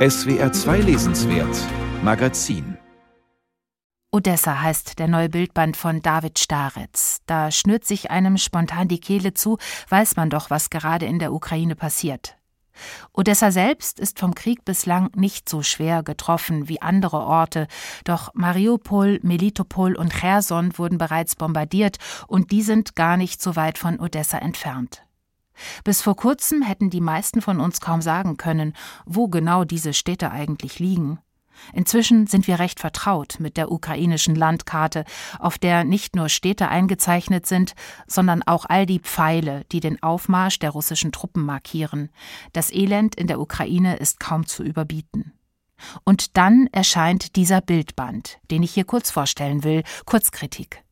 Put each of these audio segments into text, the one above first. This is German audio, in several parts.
SWR 2 Lesenswert Magazin Odessa heißt der neue Bildband von David Staretz. Da schnürt sich einem spontan die Kehle zu, weiß man doch, was gerade in der Ukraine passiert. Odessa selbst ist vom Krieg bislang nicht so schwer getroffen wie andere Orte, doch Mariupol, Melitopol und Cherson wurden bereits bombardiert und die sind gar nicht so weit von Odessa entfernt. Bis vor kurzem hätten die meisten von uns kaum sagen können, wo genau diese Städte eigentlich liegen. Inzwischen sind wir recht vertraut mit der ukrainischen Landkarte, auf der nicht nur Städte eingezeichnet sind, sondern auch all die Pfeile, die den Aufmarsch der russischen Truppen markieren. Das Elend in der Ukraine ist kaum zu überbieten. Und dann erscheint dieser Bildband, den ich hier kurz vorstellen will, Kurzkritik.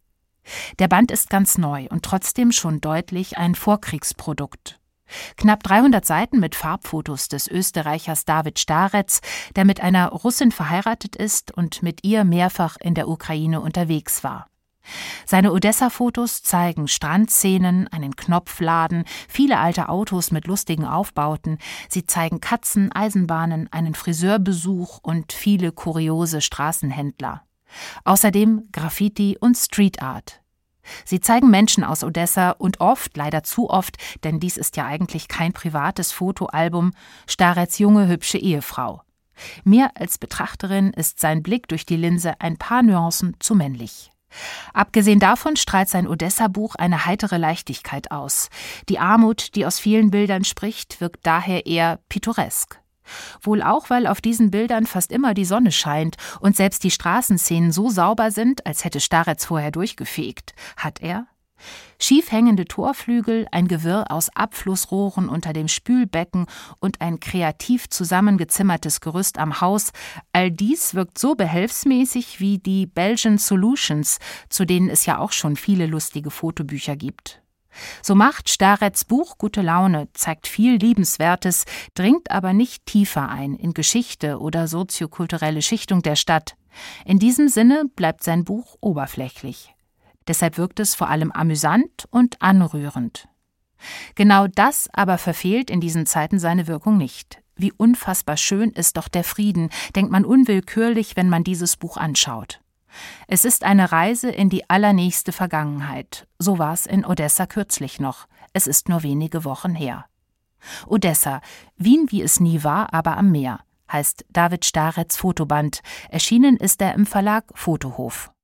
Der Band ist ganz neu und trotzdem schon deutlich ein Vorkriegsprodukt. Knapp 300 Seiten mit Farbfotos des Österreichers David Staretz, der mit einer Russin verheiratet ist und mit ihr mehrfach in der Ukraine unterwegs war. Seine Odessa-Fotos zeigen Strandszenen, einen Knopfladen, viele alte Autos mit lustigen Aufbauten. Sie zeigen Katzen, Eisenbahnen, einen Friseurbesuch und viele kuriose Straßenhändler. Außerdem Graffiti und Street Art. Sie zeigen Menschen aus Odessa und oft, leider zu oft, denn dies ist ja eigentlich kein privates Fotoalbum, Starets junge, hübsche Ehefrau. Mir als Betrachterin ist sein Blick durch die Linse ein paar Nuancen zu männlich. Abgesehen davon strahlt sein Odessa-Buch eine heitere Leichtigkeit aus. Die Armut, die aus vielen Bildern spricht, wirkt daher eher pittoresk. Wohl auch, weil auf diesen Bildern fast immer die Sonne scheint und selbst die Straßenszenen so sauber sind, als hätte Staretz vorher durchgefegt. Hat er? Schief hängende Torflügel, ein Gewirr aus Abflussrohren unter dem Spülbecken und ein kreativ zusammengezimmertes Gerüst am Haus, all dies wirkt so behelfsmäßig wie die Belgian Solutions, zu denen es ja auch schon viele lustige Fotobücher gibt. So macht Starets Buch gute Laune, zeigt viel Liebenswertes, dringt aber nicht tiefer ein in Geschichte oder soziokulturelle Schichtung der Stadt. In diesem Sinne bleibt sein Buch oberflächlich. Deshalb wirkt es vor allem amüsant und anrührend. Genau das aber verfehlt in diesen Zeiten seine Wirkung nicht. Wie unfassbar schön ist doch der Frieden, denkt man unwillkürlich, wenn man dieses Buch anschaut. Es ist eine Reise in die allernächste Vergangenheit. So war es in Odessa kürzlich noch. Es ist nur wenige Wochen her. Odessa, Wien wie es nie war, aber am Meer, heißt David Starets Fotoband. Erschienen ist er im Verlag Fotohof.